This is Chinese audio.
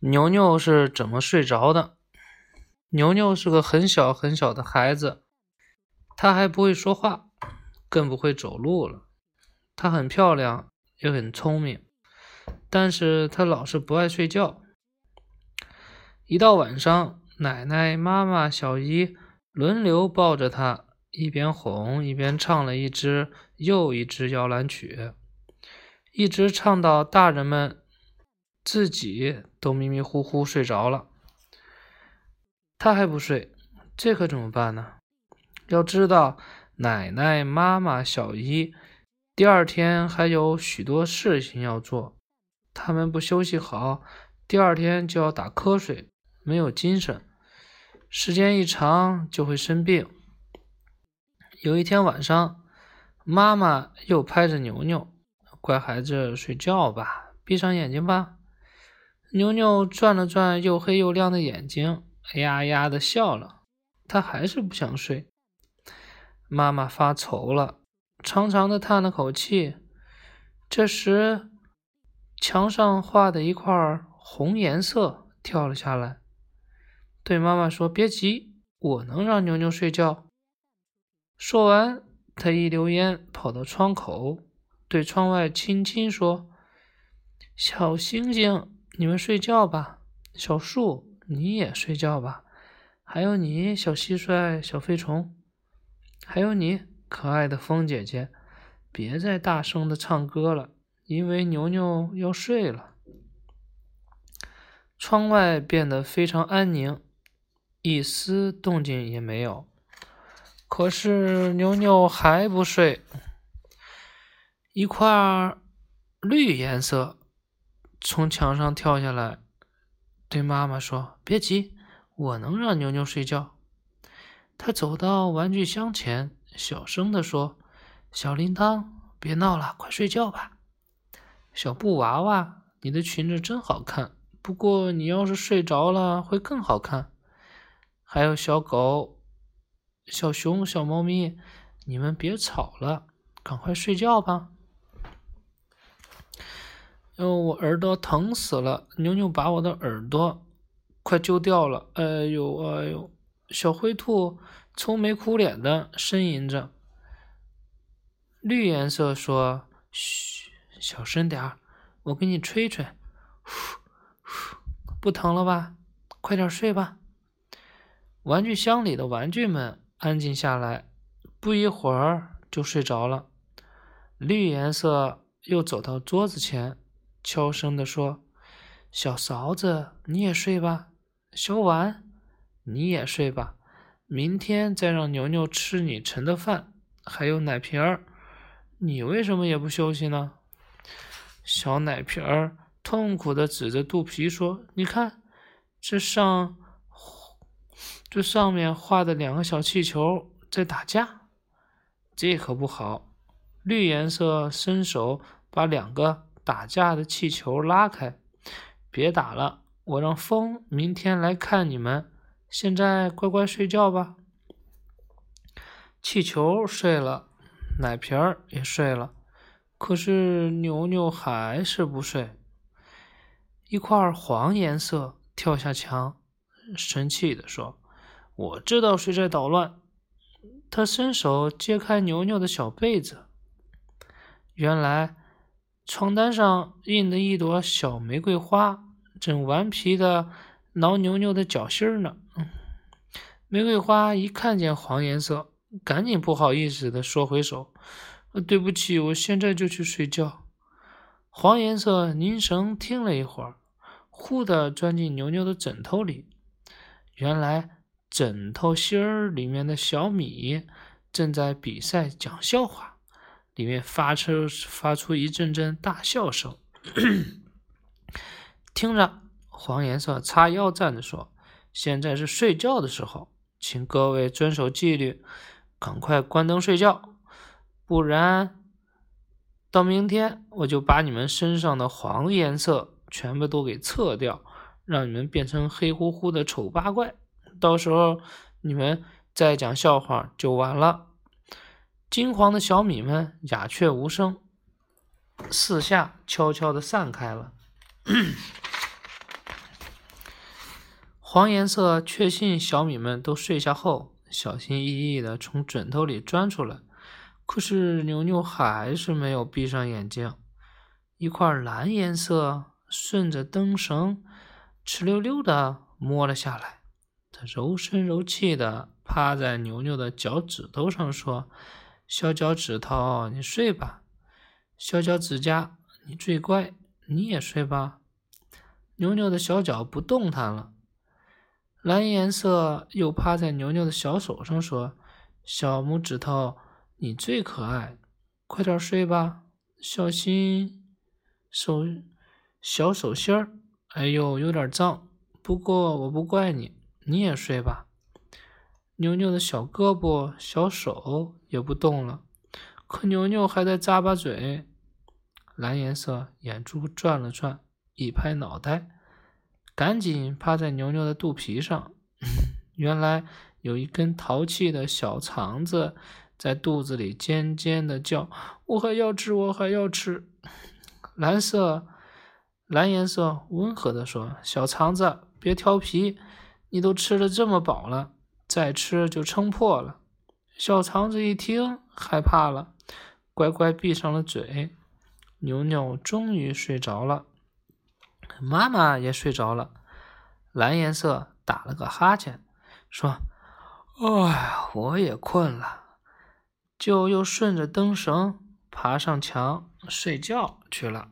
牛牛是怎么睡着的？牛牛是个很小很小的孩子，他还不会说话，更不会走路了。他很漂亮，也很聪明，但是他老是不爱睡觉。一到晚上，奶奶、妈妈、小姨轮流抱着他，一边哄一边唱了一支又一支摇篮曲，一直唱到大人们自己都迷迷糊糊睡着了。他还不睡，这可怎么办呢？要知道，奶奶、妈妈、小姨第二天还有许多事情要做，他们不休息好，第二天就要打瞌睡，没有精神，时间一长就会生病。有一天晚上，妈妈又拍着牛牛：“乖孩子，睡觉吧，闭上眼睛吧。”牛牛转了转又黑又亮的眼睛。哎呀呀的笑了，他还是不想睡。妈妈发愁了，长长的叹了口气。这时，墙上画的一块红颜色跳了下来，对妈妈说：“别急，我能让牛牛睡觉。”说完，他一溜烟跑到窗口，对窗外轻轻说：“小星星，你们睡觉吧。”小树。你也睡觉吧，还有你，小蟋蟀、小飞虫，还有你，可爱的风姐姐，别再大声的唱歌了，因为牛牛要睡了。窗外变得非常安宁，一丝动静也没有。可是牛牛还不睡。一块绿颜色从墙上跳下来。对妈妈说：“别急，我能让牛牛睡觉。”他走到玩具箱前，小声地说：“小铃铛，别闹了，快睡觉吧。”小布娃娃，你的裙子真好看，不过你要是睡着了会更好看。还有小狗、小熊、小猫咪，你们别吵了，赶快睡觉吧。哦，我耳朵疼死了！牛牛把我的耳朵快揪掉了！哎呦哎呦！小灰兔愁眉苦脸的呻吟着。绿颜色说：“嘘，小声点儿，我给你吹吹。呼呼，不疼了吧？快点睡吧。”玩具箱里的玩具们安静下来，不一会儿就睡着了。绿颜色又走到桌子前。悄声地说：“小勺子，你也睡吧。小碗，你也睡吧。明天再让牛牛吃你盛的饭，还有奶瓶儿。你为什么也不休息呢？”小奶瓶儿痛苦地指着肚皮说：“你看，这上这上面画的两个小气球在打架，这可不好。”绿颜色伸手把两个。打架的气球拉开，别打了，我让风明天来看你们。现在乖乖睡觉吧。气球睡了，奶瓶儿也睡了，可是牛牛还是不睡。一块黄颜色跳下墙，生气地说：“我知道谁在捣乱。”他伸手揭开牛牛的小被子，原来。床单上印的一朵小玫瑰花，正顽皮的挠牛牛的脚心儿呢。玫瑰花一看见黄颜色，赶紧不好意思的缩回手：“对不起，我现在就去睡觉。”黄颜色凝神听了一会儿，忽的钻进牛牛的枕头里。原来枕头芯儿里面的小米正在比赛讲笑话。里面发出发出一阵阵大笑声，听着，黄颜色叉腰站着说：“现在是睡觉的时候，请各位遵守纪律，赶快关灯睡觉，不然到明天我就把你们身上的黄颜色全部都给撤掉，让你们变成黑乎乎的丑八怪，到时候你们再讲笑话就完了。”金黄的小米们鸦雀无声，四下悄悄地散开了。黄颜色确信小米们都睡下后，小心翼翼地从枕头里钻出来。可是牛牛还是没有闭上眼睛。一块蓝颜色顺着灯绳哧溜溜地摸了下来，它柔声柔气地趴在牛牛的脚趾头上说：“小脚趾头，你睡吧。小脚指甲，你最乖，你也睡吧。”牛牛的小脚不动弹了。蓝颜色又趴在牛牛的小手上说：“小拇指头，你最可爱，快点睡吧，小心手小手心儿。哎呦，有点脏，不过我不怪你，你也睡吧。”牛牛的小胳膊、小手也不动了，可牛牛还在咂巴嘴。蓝颜色眼珠转了转，一拍脑袋。赶紧趴在牛牛的肚皮上，原来有一根淘气的小肠子在肚子里尖尖的叫：“我还要吃，我还要吃。”蓝色，蓝颜色温和的说：“小肠子，别调皮，你都吃的这么饱了，再吃就撑破了。”小肠子一听，害怕了，乖乖闭上了嘴。牛牛终于睡着了。妈妈也睡着了，蓝颜色打了个哈欠，说：“哎，我也困了。”就又顺着灯绳爬上墙睡觉去了。